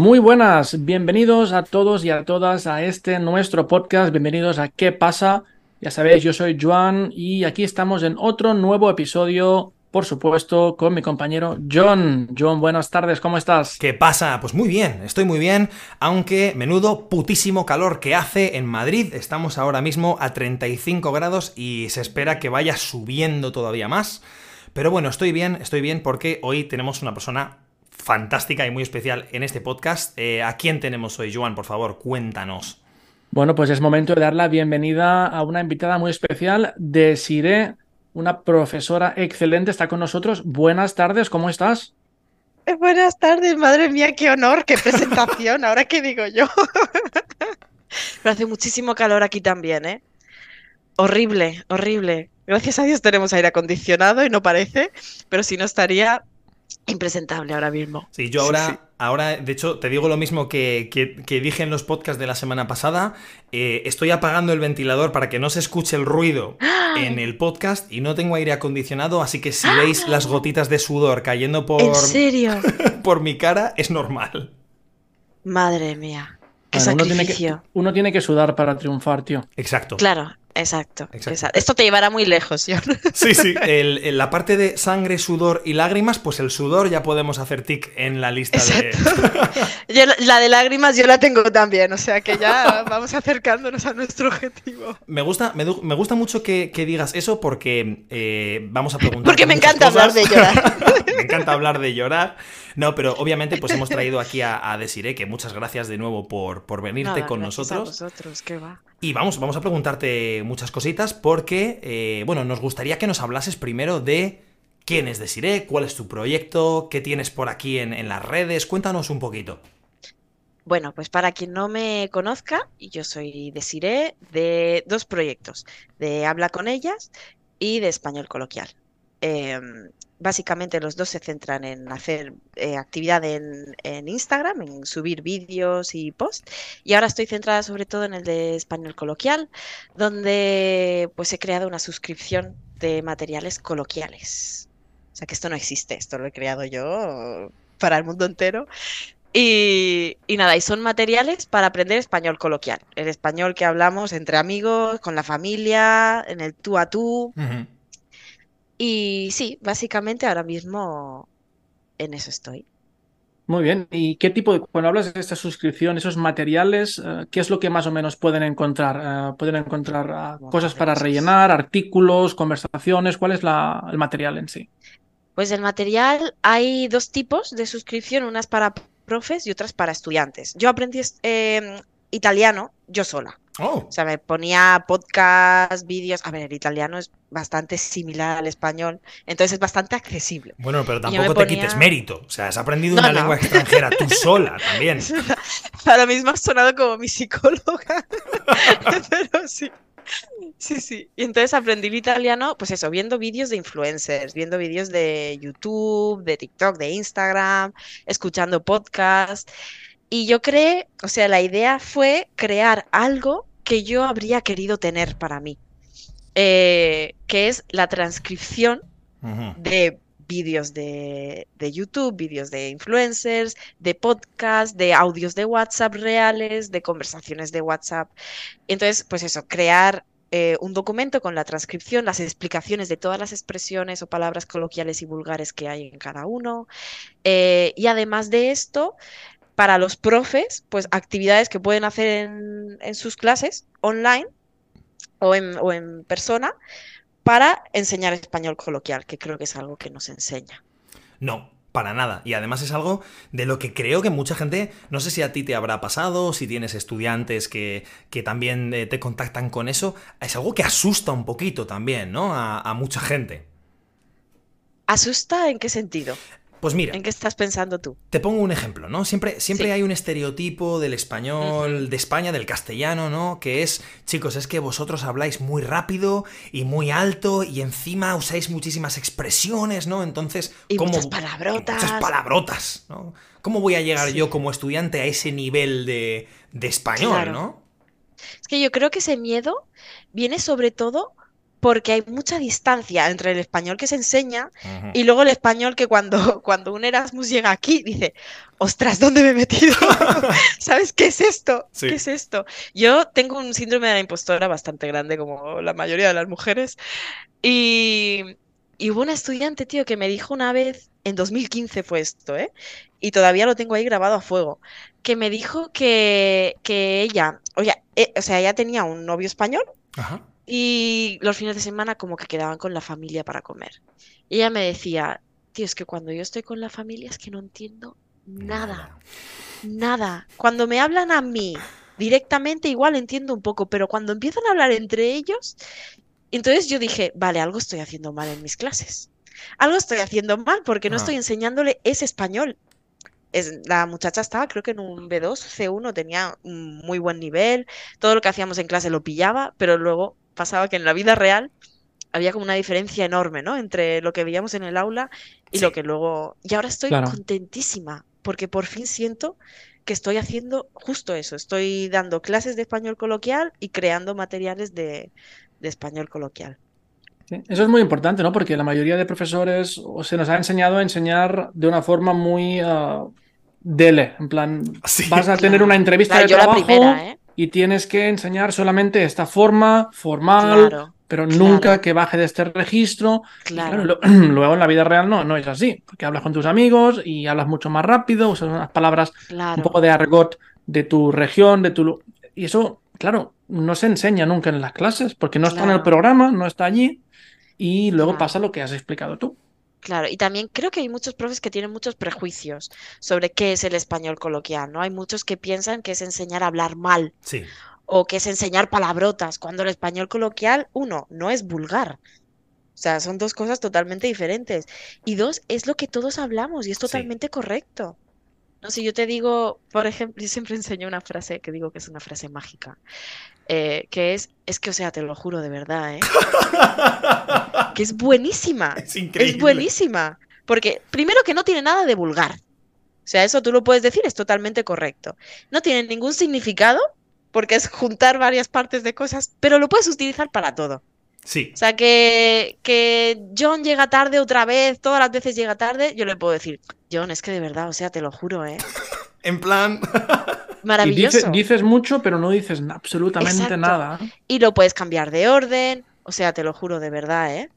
Muy buenas, bienvenidos a todos y a todas a este nuestro podcast, bienvenidos a ¿Qué pasa? Ya sabéis, yo soy Joan y aquí estamos en otro nuevo episodio, por supuesto, con mi compañero John. John, buenas tardes, ¿cómo estás? ¿Qué pasa? Pues muy bien, estoy muy bien, aunque menudo putísimo calor que hace en Madrid. Estamos ahora mismo a 35 grados y se espera que vaya subiendo todavía más. Pero bueno, estoy bien, estoy bien porque hoy tenemos una persona fantástica y muy especial en este podcast. Eh, ¿A quién tenemos hoy, Joan? Por favor, cuéntanos. Bueno, pues es momento de dar la bienvenida a una invitada muy especial, Desiree, una profesora excelente, está con nosotros. Buenas tardes, ¿cómo estás? Eh, buenas tardes, madre mía, qué honor, qué presentación, ahora qué digo yo. Pero hace muchísimo calor aquí también, ¿eh? Horrible, horrible. Gracias a Dios tenemos aire acondicionado y no parece, pero si no estaría impresentable ahora mismo. Sí, yo ahora, ahora de hecho, te digo lo mismo que, que, dije en los podcasts de la semana pasada. Eh, estoy apagando el ventilador para que no se escuche el ruido en el podcast y no tengo aire acondicionado, así que si veis las gotitas de sudor cayendo por, ¿En serio? por mi cara, es normal. Madre mía. Qué sacrificio. Uno tiene, que, uno tiene que sudar para triunfar, tío. Exacto. Claro, Exacto, Esto te llevará muy lejos, ¿sí? Sí, sí. la parte de sangre, sudor y lágrimas, pues el sudor ya podemos hacer tic en la lista de. la de lágrimas yo la tengo también, o sea que ya vamos acercándonos a nuestro objetivo. Me gusta, me, gusta mucho que, digas eso porque eh, vamos a preguntar. Porque me encanta hablar de llorar. me encanta hablar de llorar. No, pero obviamente pues hemos traído aquí a, a Desiree, que muchas gracias de nuevo por, por venirte con nosotros. A vosotros, ¿qué va? Y vamos, vamos a preguntarte muchas cositas porque, eh, bueno, nos gustaría que nos hablases primero de quién es Desiree, cuál es tu proyecto, qué tienes por aquí en, las redes, cuéntanos un poquito. Bueno, pues para quien no me conozca, yo soy Desiree de dos proyectos, de Habla con ellas y de Español Coloquial. Em, básicamente los dos se centran en hacer eh, actividad en, Instagram, en subir vídeos y posts. Y ahora estoy centrada sobre todo en el de español coloquial, donde pues he creado una suscripción de materiales coloquiales. O sea que esto no existe, esto lo he creado yo para el mundo entero. Y, nada, y son materiales para aprender español coloquial, el español que hablamos entre amigos, con la familia, en el tú a tú. Y sí, básicamente ahora mismo en eso estoy. Muy bien. ¿Y qué tipo de, cuando hablas de esta suscripción, esos materiales, eh, qué es lo que más o menos pueden encontrar? Eh, ¿Pueden encontrar ah, cosas para rellenar, artículos, conversaciones? ¿Cuál es el material en sí? Pues el material, hay dos tipos de suscripción, unas para profes y otras para estudiantes. Yo aprendí em, italiano yo sola. Oh. O sea, me ponía podcast, vídeos. A ver, el italiano es bastante similar al español, entonces es bastante accesible. Pero pero tampoco te quites mérito. O sea, has aprendido una lengua extranjera tú sola también. Ahora mismo has sonado como mi psicóloga. pero sí. Sí, sí. Y entonces aprendí el italiano, pues eso, viendo vídeos de influencers, viendo vídeos de YouTube, de TikTok, de Instagram, escuchando podcasts. Y yo creé, o sea, la idea fue crear algo que yo habría querido tener para mí, eh, que es la transcripción de vídeos de, YouTube, vídeos de influencers, de podcast, de audios de WhatsApp reales, de conversaciones de WhatsApp. Entonces, pues eso, crear eh, un documento con la transcripción, las explicaciones de todas las expresiones o palabras coloquiales y vulgares que hay en cada uno. Eh, y además de esto, para los profes, pues actividades que pueden hacer en, sus clases online o en, persona para enseñar español coloquial, que creo que es algo que nos enseña. No, para nada. Y además es algo de lo que creo que mucha gente, no sé si a ti te habrá pasado, si tienes estudiantes que, también eh, te contactan con eso, es algo que asusta un poquito también, ¿no? A, a mucha gente. ¿Asusta en qué sentido? Pues mira. ¿En qué estás pensando tú? Te pongo un ejemplo, ¿no? Siempre, siempre hay un estereotipo del español, de España, del castellano, ¿no? Que es, chicos, es que vosotros habláis muy rápido y muy alto y encima usáis muchísimas expresiones, ¿no? Entonces, y muchas palabrotas. Muchas palabrotas, ¿no? ¿Cómo voy a llegar yo como estudiante a ese nivel de, español, ¿no? Es que yo creo que ese miedo viene sobre todo porque hay mucha distancia entre el español que se enseña y luego el español que cuando, cuando un Erasmus llega aquí dice, ostras, ¿dónde me he metido? ¿Sabes qué es esto? Sí. ¿Qué es esto? Yo tengo un síndrome de la impostora bastante grande, como la mayoría de las mujeres, y, y hubo una estudiante, tío, que me dijo una vez, en 2015 fue esto, ¿eh? Y todavía lo tengo ahí grabado a fuego, que me dijo que, que ella, oye, eh, o sea, ella tenía un novio español Ajá. Y los fines de semana como que quedaban con la familia para comer. Y ella me decía, tío, es que cuando yo estoy con la familia es que no entiendo nada, nada. Cuando me hablan a mí directamente igual entiendo un poco, pero cuando empiezan a hablar entre ellos, entonces yo dije, vale, algo estoy haciendo mal en mis clases. Algo estoy haciendo mal porque no Ah. estoy enseñándole ese español. Es, la muchacha estaba, creo que en un B2, C1, tenía un muy buen nivel, todo lo que hacíamos en clase lo pillaba, pero luego pasaba que en la vida real había como una diferencia enorme, ¿no? Entre lo que veíamos en el aula y Sí. lo que luego... Y ahora estoy Claro. contentísima, porque por fin siento que estoy haciendo justo eso, estoy dando clases de español coloquial y creando materiales de, de español coloquial. Sí, Eso es muy importante, ¿no? Porque la mayoría de profesores o se nos ha enseñado a enseñar de una forma muy ah, dele, en plan, Sí. vas a tener una entrevista Claro, de yo la trabajo primera, ¿eh? Y tienes que enseñar solamente esta forma formal, Claro, pero claro. nunca que baje de este registro. Claro. lo- luego en la vida real no, no es así, porque hablas con tus amigos y hablas mucho más rápido, usas unas palabras un poco de argot de tu región, de tu... Y eso, claro, no se enseña nunca en las clases, porque no está en el programa, no está allí, y luego pasa lo que has explicado tú. Claro. Y también creo que hay muchos profes que tienen muchos prejuicios sobre qué es el español coloquial, ¿no? Hay muchos que piensan que es enseñar a hablar mal Sí. o que es enseñar palabrotas, cuando el español coloquial, uno, no es vulgar. O sea, son dos cosas totalmente diferentes. Y dos, es lo que todos hablamos y es Sí. totalmente correcto. No sé, yo te digo, por ejemplo, yo siempre enseño una frase que digo que es una frase mágica, eh, que es, es que, o sea, te lo juro de verdad, ¿eh? Que es buenísima. Es increíble. Es buenísima. Porque primero que no tiene nada de vulgar. O sea, eso tú lo puedes decir, es totalmente correcto. No tiene ningún significado, porque es juntar varias partes de cosas, pero lo puedes utilizar para todo. Sí. O sea, que, que John llega tarde otra vez, todas las veces llega tarde, yo le puedo decir, John, es que de verdad, o sea, te lo juro, ¿eh? En plan. Y Maravilloso. dice- dices mucho, pero no dices absolutamente Exacto. nada. Y lo puedes cambiar de orden, o sea, te lo juro de verdad, ¿eh?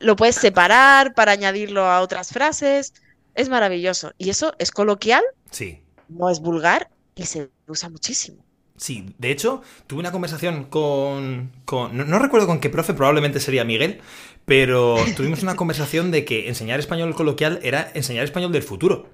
Lo puedes separar para añadirlo a otras frases. Es maravilloso. Y eso es coloquial, Sí. no es vulgar y se usa muchísimo. Sí, de hecho, tuve una conversación con. con- no, no recuerdo con qué profe, probablemente sería Miguel, pero tuvimos una conversación de que enseñar español coloquial era enseñar español del futuro.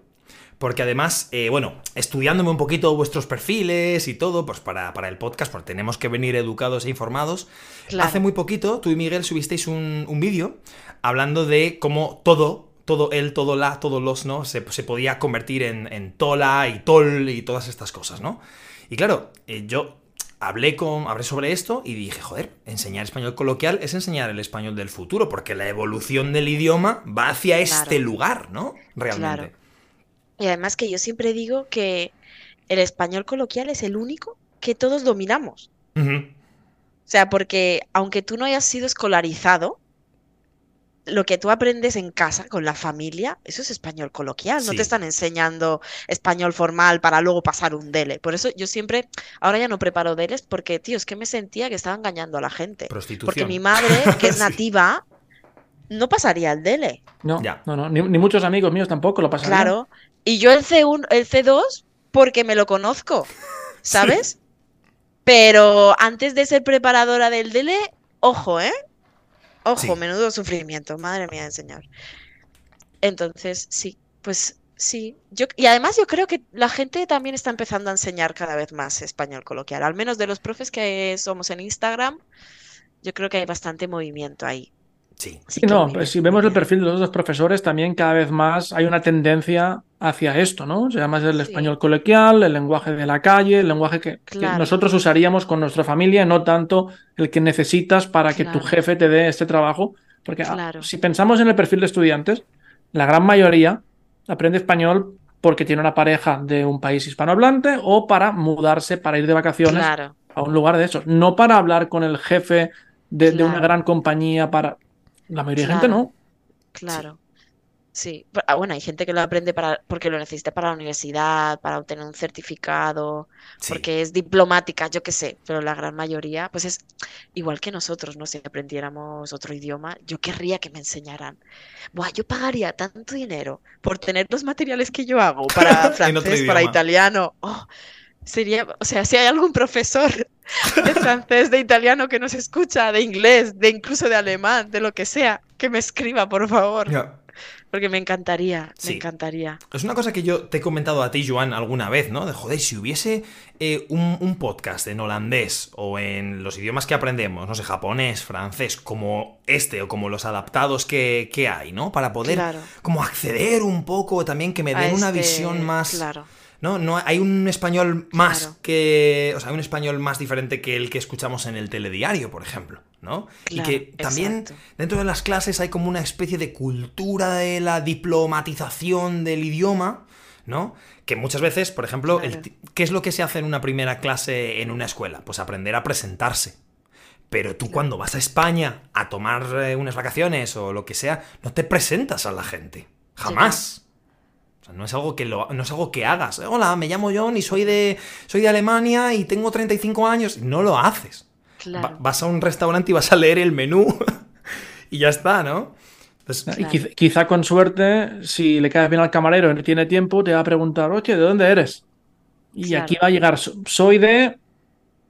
Porque además, eh, bueno, estudiándome un poquito vuestros perfiles y todo, pues para, para el podcast, porque tenemos que venir educados e informados. Claro. Hace muy poquito, tú y Miguel subisteis un, un vídeo hablando de cómo todo, todo él, todo la, todos los, ¿no? Se, se podía convertir en, en tola y tol y todas estas cosas, ¿no? Y claro, eh, yo hablé, con, hablé sobre esto y dije, joder, enseñar español coloquial es enseñar el español del futuro, porque la evolución del idioma va hacia este lugar, ¿no? Realmente. Claro. Y además que yo siempre digo que el español coloquial es el único que todos dominamos. O sea, porque aunque tú no hayas sido escolarizado, lo que tú aprendes en casa con la familia, eso es español coloquial. No te están enseñando español formal para luego pasar un dele. Por eso yo siempre, ahora ya no preparo deles porque, tío, es que me sentía que estaba engañando a la gente. Prostitución. Porque mi madre, que es Sí. nativa, no pasaría el dele. No, Ya. no, no, ni, ni muchos amigos míos tampoco lo pasarían. Claro. Y yo el C1, el C2, porque me lo conozco, ¿sabes? Pero antes de ser preparadora del DELE, ojo, ¿eh? Ojo, Sí. menudo sufrimiento, madre mía del señor. Entonces, sí, pues sí. Yo, y además yo creo que la gente también está empezando a enseñar cada vez más español coloquial. Al menos de los profes que somos en Instagram, yo creo que hay bastante movimiento ahí. Sí. Sí, no, pues si vemos el perfil de los dos profesores, también cada vez más hay una tendencia hacia esto, ¿no? Se llama el Sí. español coloquial, el lenguaje de la calle, el lenguaje que, nosotros usaríamos con nuestra familia, no tanto el que necesitas para que tu jefe te dé este trabajo. Porque ah, Claro. si pensamos en el perfil de estudiantes, la gran mayoría aprende español porque tiene una pareja de un país hispanohablante o para mudarse, para ir de vacaciones Claro, a un lugar de esos. No para hablar con el jefe de, de una gran compañía para... La mayoría de gente Claro. no. Claro. Sí. Pero, ah, Bueno, hay gente que lo aprende para, porque lo necesita para la universidad, para obtener un certificado, Sí. porque es diplomática, yo qué sé, pero la gran mayoría, pues es igual que nosotros, ¿no? Si aprendiéramos otro idioma, yo querría que me enseñaran. Buah, yo pagaría tanto dinero por tener los materiales que yo hago para francés, para italiano. Oh, sería, o sea, si hay algún profesor de francés, de italiano que nos escucha, de inglés, de incluso de alemán, de lo que sea, que me escriba, por favor. Porque me encantaría, Sí. me encantaría. Es una cosa que yo te he comentado a ti, Joan, alguna vez, ¿no? De joder, si hubiese eh, un, un podcast en holandés o en los idiomas que aprendemos, no sé, japonés, francés, como este o como los adaptados que, que hay, ¿no? Para poder Claro. como acceder un poco también, que me den una este- visión más... Claro, ¿No? No hay un español más Claro. que. O sea, hay un español más diferente que el que escuchamos en el telediario, por ejemplo, ¿no? Claro, y que también exacto. dentro de las clases hay como una especie de cultura de la diplomatización del idioma, ¿no? Que muchas veces, por ejemplo, Claro. ¿qué es lo que se hace en una primera clase en una escuela? Pues aprender a presentarse. Pero tú cuando vas a España a tomar eh, unas vacaciones o lo que sea, no te presentas a la gente. Jamás. O sea, no es algo que lo, no es algo que hagas. Hola, me llamo John y soy de soy de Alemania y tengo 35 años. No lo haces. Va- vas a un restaurante y vas a leer el menú y ya está, ¿no? Entonces, Y Claro. quizá con suerte, si le caes bien al camarero y no tiene tiempo, te va a preguntar, oye, ¿de dónde eres? Y Claro. aquí va a llegar, "So- soy de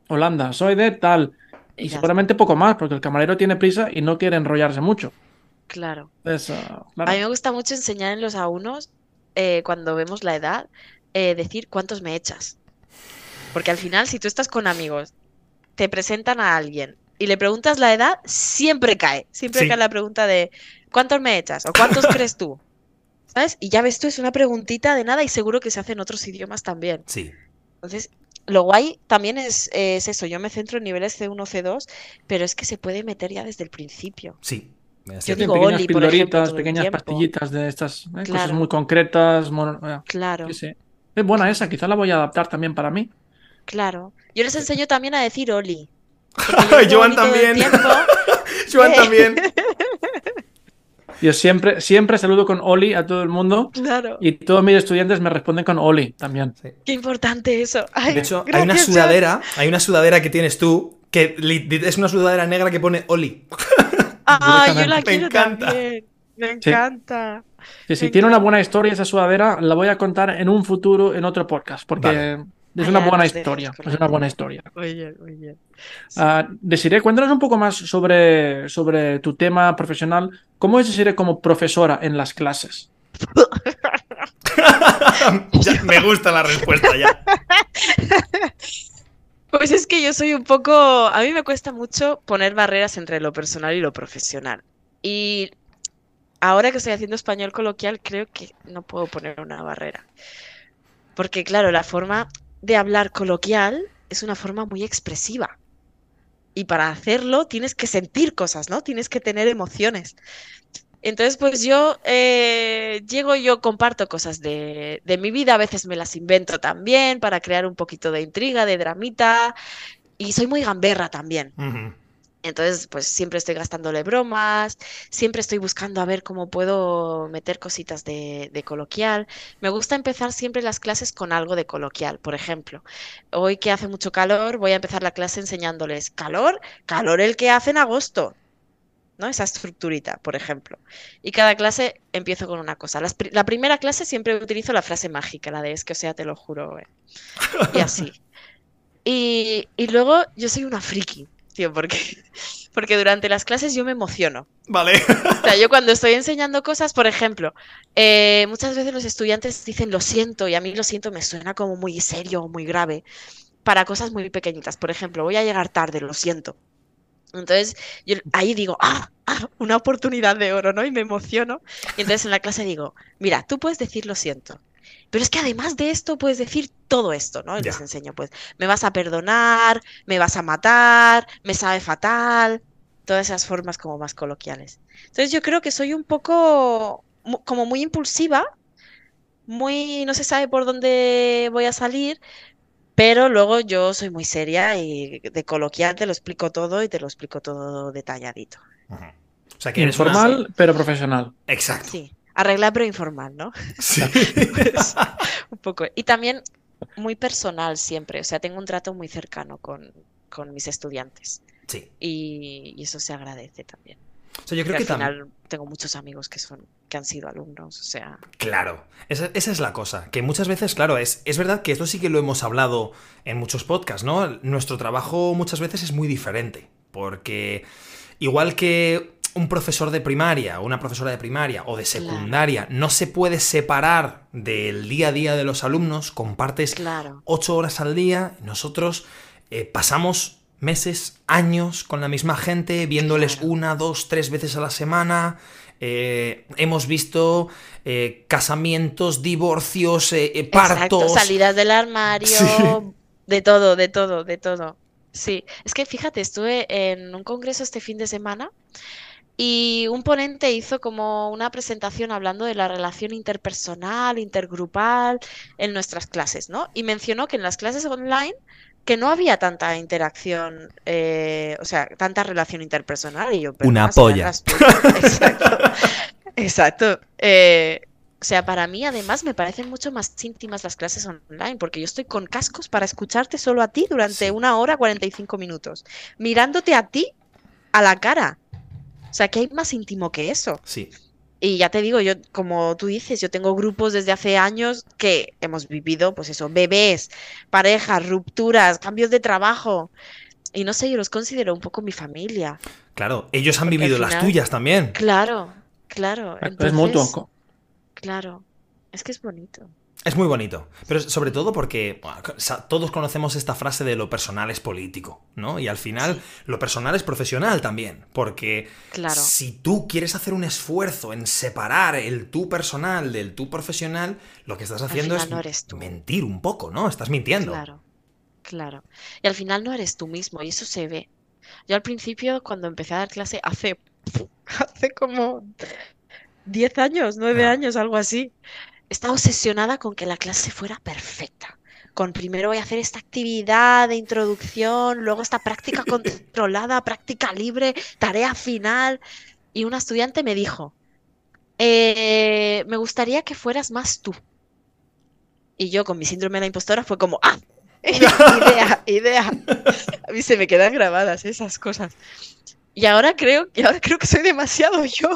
Holanda, soy de tal. Y Ya seguramente poco más, porque el camarero tiene prisa y no quiere enrollarse mucho. Claro. Ah, A mí me gusta mucho enseñar en los A1, eh, cuando vemos la edad, eh, decir cuántos me echas. Porque al final, si tú estás con amigos, te presentan a alguien y le preguntas la edad, siempre cae. Siempre Sí. cae la pregunta de ¿cuántos me echas? o ¿cuántos crees tú? ¿Sabes? Y ya ves tú, es una preguntita de nada y seguro que se hace en otros idiomas también. sí. Entonces, lo guay también es, es eso. Yo me centro en niveles C1, C2, pero es que se puede meter ya desde el principio. Sí. Yo digo pequeñas Oli, por ejemplo, pequeñas pastillitas de estas, ¿eh? cosas muy concretas. mono- eh, Claro. sí, sí. Es buena esa, quizá la voy a adaptar también para mí. Claro. Yo les enseño también a decir Oli. Joan también. Joan también. Yo siempre, siempre saludo con Oli a todo el mundo Claro. y todos mis estudiantes me responden con Oli también. Qué importante eso. Ay, De hecho, hay una sudadera, hay una sudadera que tienes tú que es una sudadera negra que pone Oli. Ah, yo la quiero encanta. también. Me encanta. Sí, sí, Me tiene una buena historia esa sudadera, la voy a contar en un futuro en otro podcast, porque Vale. es una ya buena historia, es una buena historia. Muy bien, muy bien. Ah, Desiree, cuéntanos un poco más sobre, sobre tu tema profesional. ¿Cómo es Desiree como profesora en las clases? Ya, me gusta la respuesta ya. Pues es que yo soy un poco, a mí me cuesta mucho poner barreras entre lo personal y lo profesional. Y ahora que estoy haciendo español coloquial, creo que no puedo poner una barrera. Porque claro, la forma de hablar coloquial es una forma muy expresiva. Y para hacerlo tienes que sentir cosas, ¿no? Tienes que tener emociones. Entonces, pues yo eh, llego y yo comparto cosas de, de mi vida, a veces me las invento también para crear un poquito de intriga, de dramita, y soy muy gamberra también. Entonces, pues siempre estoy gastándole bromas, siempre estoy buscando a ver cómo puedo meter cositas de, de coloquial. Me gusta empezar siempre las clases con algo de coloquial. Por ejemplo, hoy que hace mucho calor, voy a empezar la clase enseñándoles calor, calor el que hace en agosto. ¿No? Esa estructurita, por ejemplo. Y cada clase empiezo con una cosa. Las la primera clase siempre utilizo la frase mágica, la de es que o sea, te lo juro. eh". Y así. Y, y luego yo soy una friki, tío, porque, porque durante las clases yo me emociono. Vale. O sea, yo cuando estoy enseñando cosas, por ejemplo, eh, muchas veces los estudiantes dicen lo siento y a mí lo siento me suena como muy serio o muy grave para cosas muy pequeñitas. Por ejemplo, voy a llegar tarde, lo siento. Entonces, yo ahí digo, ah, ah, una oportunidad de oro, ¿no? Y me emociono. Y entonces en la clase digo, mira, tú puedes decir lo siento. Pero es que además de esto puedes decir todo esto, ¿no? Y les enseño, pues, me vas a perdonar, me vas a matar, me sabe fatal, todas esas formas como más coloquiales. Entonces yo creo que soy un poco como muy impulsiva, muy no se sabe por dónde voy a salir, Pero luego yo soy muy seria y de coloquial te lo explico todo y te lo explico todo detalladito. O sea, que eres Informal, una- pero profesional. Exacto. Sí, arreglar pero informal, ¿no? Sí. Pues, un poco. Y también muy personal siempre, o sea, tengo un trato muy cercano con, con mis estudiantes Sí. y, y eso se agradece también. O sea, yo creo Que que al final tengo muchos amigos que son que han sido alumnos, o sea, Claro, esa, esa es la cosa, que muchas veces, claro, es, es verdad que esto sí que lo hemos hablado en muchos podcasts, ¿no? Nuestro trabajo muchas veces es muy diferente, porque igual que un profesor de primaria, o una profesora de primaria o de secundaria no se puede separar del día a día de los alumnos, compartes claro, ocho horas al día, nosotros eh, pasamos meses, años con la misma gente, viéndoles Claro. una, dos, tres veces a la semana. eh, hemos visto eh, casamientos, divorcios, eh, eh, exacto, partos. salidas del armario, Sí. de todo, de todo, de todo. Sí, es que fíjate, estuve en un congreso este fin de semana y un ponente hizo como una presentación hablando de la relación interpersonal, intergrupal en nuestras clases, ¿no? Y mencionó que en las clases online que no había tanta interacción, eh, o sea, tanta relación interpersonal. Y yo, Una "Perdona, serán polla". las tuyas". Exacto. Exacto. Eh, o sea, para mí además me parecen mucho más íntimas las clases online, porque yo estoy con cascos para escucharte solo a ti durante Sí. una hora 45 minutos, mirándote a ti a la cara. O sea, que hay más íntimo que eso. Sí, Y ya te digo, yo, como tú dices, yo tengo grupos desde hace años que hemos vivido, pues eso, bebés, parejas, rupturas, cambios de trabajo. Y no sé, yo los considero un poco mi familia. claro, ellos han Porque vivido las tuyas también. Claro, claro. es mutuo. Claro. Es que es bonito. Es muy bonito, pero sobre todo porque bueno, todos conocemos esta frase de lo personal es político, ¿no? Y al final lo personal es profesional también, porque Claro. si tú quieres hacer un esfuerzo en separar el tú personal del tú profesional, lo que estás haciendo es no mentir un poco, ¿no? Estás mintiendo. Claro, claro. Y al final no eres tú mismo y eso se ve. Yo al principio, cuando empecé a dar clase, hace, hace como 10 años, 9 Ah. años, algo así, estaba obsesionada con que la clase fuera perfecta. Con primero voy a hacer esta actividad de introducción, luego esta práctica controlada, práctica libre, tarea final. Y una estudiante me dijo, "Eh, me gustaría que fueras más tú. Y yo con mi síndrome de la impostora fue como, ¡ah! idea, idea. A mí se me quedan grabadas esas cosas. Y ahora creo, y ahora creo que soy demasiado yo.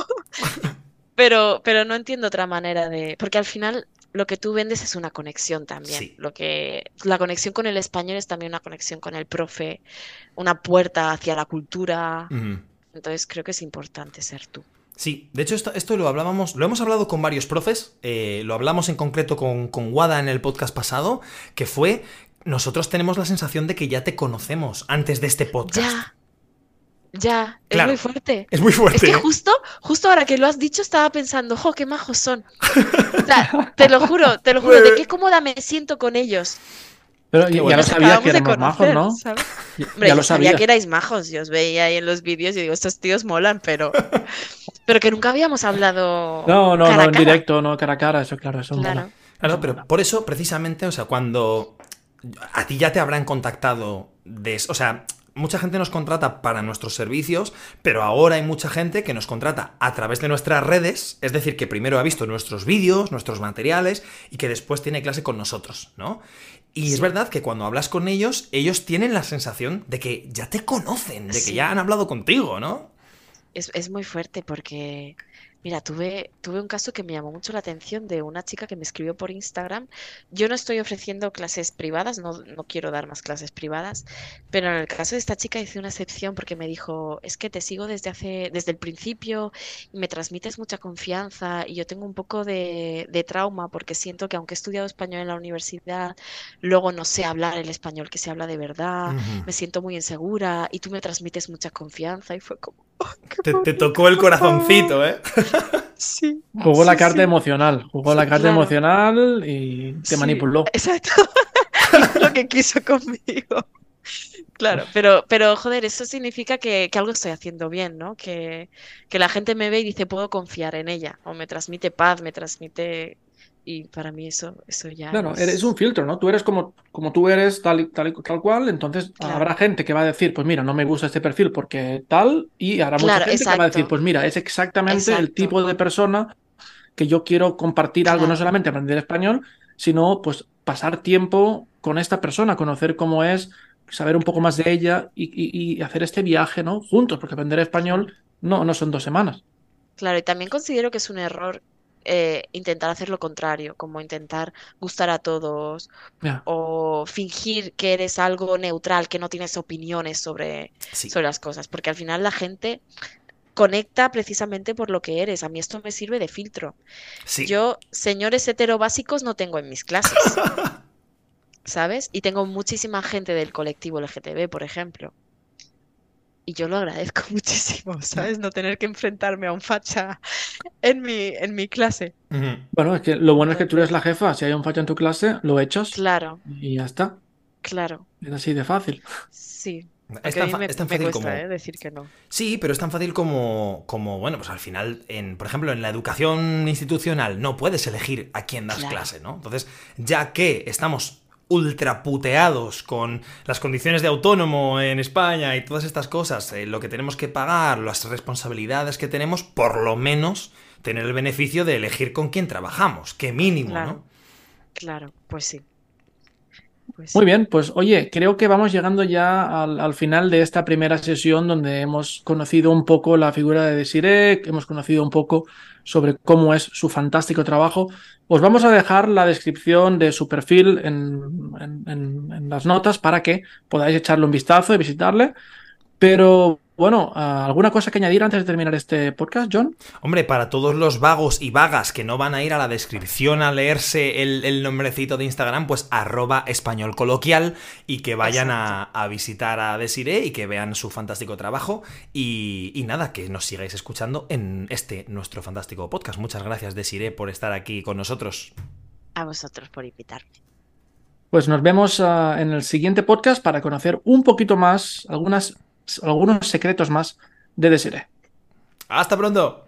Pero, pero no entiendo otra manera de. Porque al final lo que tú vendes es una conexión también. Sí. Lo que, la conexión con el español es también una conexión con el profe, una puerta hacia la cultura. Entonces creo que es importante ser tú. Sí, de hecho esto, esto lo hablábamos, lo hemos hablado con varios profes, eh, lo hablamos en concreto con, con Wada en el podcast pasado, que fue, nosotros tenemos la sensación de que ya te conocemos antes de este podcast. Ya. Ya, es muy fuerte. Es muy fuerte. Es que justo, justo ahora que lo has dicho estaba pensando, jo, qué majos son. O sea, te lo juro, te lo juro, de qué cómoda me siento con ellos. Pero ya bueno. lo sabía que éramos majos, conocer, ¿no? ¿sabes? Ya- Hombre, ya yo lo sabía sabía. que erais majos, yo os veía ahí en los vídeos y digo, estos tíos molan, pero, pero que nunca habíamos hablado No, no, cara no, en cara. directo, no cara a cara, eso claro, eso Claro. mola. Claro, pero por eso, precisamente, o sea, cuando a ti ya te habrán contactado de... O sea, mucha gente nos contrata para nuestros servicios, pero ahora hay mucha gente que nos contrata a través de nuestras redes, es decir, que primero ha visto nuestros vídeos, nuestros materiales, y que después tiene clase con nosotros, ¿no? Y es verdad que cuando hablas con ellos, ellos tienen la sensación de que ya te conocen, de que Sí. ya han hablado contigo, ¿no? Es, es muy fuerte porque, mira, tuve, tuve un caso que me llamó mucho la atención de una chica que me escribió por Instagram. Yo no estoy ofreciendo clases privadas, no, no quiero dar más clases privadas, pero en el caso de esta chica hice una excepción porque me dijo, es que te sigo desde hace, desde el principio y me transmites mucha confianza y yo tengo un poco de, de trauma porque siento que aunque he estudiado español en la universidad, luego no sé hablar el español que se habla de verdad. Me siento muy insegura y tú me transmites mucha confianza y fue como, "Oh, Te, te tocó el corazoncito, ¿eh? Sí. Jugó la carta sí. emocional, jugó la carta Claro. emocional y te Sí, manipuló. Exacto. Hizo lo que quiso conmigo. Claro, pero, pero joder, eso significa que, que algo estoy haciendo bien, ¿no? Que, que la gente me ve y dice, puedo confiar en ella. O me transmite paz, me transmite y para mí eso, eso ya Claro, es... eres un filtro, ¿no? Tú eres como, como tú eres, tal, y- tal, y- tal cual, entonces Claro. habrá gente que va a decir, pues mira, no me gusta este perfil porque tal, y habrá mucha Claro, gente que va a decir, pues mira, es exactamente el tipo de persona que yo quiero compartir algo, no solamente aprender español, sino pues pasar tiempo con esta persona, conocer cómo es, saber un poco más de ella y, y- y hacer este viaje, ¿no? Juntos, porque aprender español no, no son dos semanas. Claro, y también considero que es un error eh, intentar hacer lo contrario, como intentar gustar a todos o fingir que eres algo neutral, que no tienes opiniones sobre, Sí. sobre las cosas, porque al final la gente conecta precisamente por lo que eres. A mí esto me sirve de filtro. Sí. Yo, señores hetero básicos, no tengo en mis clases, ¿sabes? Y tengo muchísima gente del colectivo LGTB, por ejemplo. Y yo lo agradezco muchísimo, ¿sabes? No tener que enfrentarme a un facha en mi, en mi clase. Bueno, es que lo bueno es que tú eres la jefa, si hay un fallo en tu clase, lo echas Claro, y ya está. claro, Es así de fácil. sí. Es tan, me, es tan me fácil cuesta, como... ¿eh? decir que no. Sí, pero es tan fácil como, como, bueno, pues al final, en, por ejemplo, en la educación institucional no puedes elegir a quién das Claro. clase, ¿no? Entonces, ya que estamos ultraputeados con las condiciones de autónomo en España y todas estas cosas, eh, lo que tenemos que pagar, las responsabilidades que tenemos, por lo menos tener el beneficio de elegir con quién trabajamos, qué mínimo, Claro. ¿no? Claro, pues sí. Pues Muy bien, pues oye, creo que vamos llegando ya al, al final de esta primera sesión donde hemos conocido un poco la figura de Desiree, hemos conocido un poco sobre cómo es su fantástico trabajo. Os vamos a dejar la descripción de su perfil en las notas para que podáis echarle un vistazo y visitarle. Pero bueno, ¿alguna cosa que añadir antes de terminar este podcast, John? Hombre, para todos los vagos y vagas que no van a ir a la descripción a leerse el, el nombrecito de Instagram, pues arroba español coloquial y que vayan a, a visitar a Desiree y que vean su fantástico trabajo y, y nada, que nos sigáis escuchando en este nuestro fantástico podcast. Muchas gracias Desiree por estar aquí con nosotros. A vosotros por invitarme. Pues nos vemos ah, en el siguiente podcast para conocer un poquito más, algunas, algunos secretos más de Desiree. ¡Hasta pronto!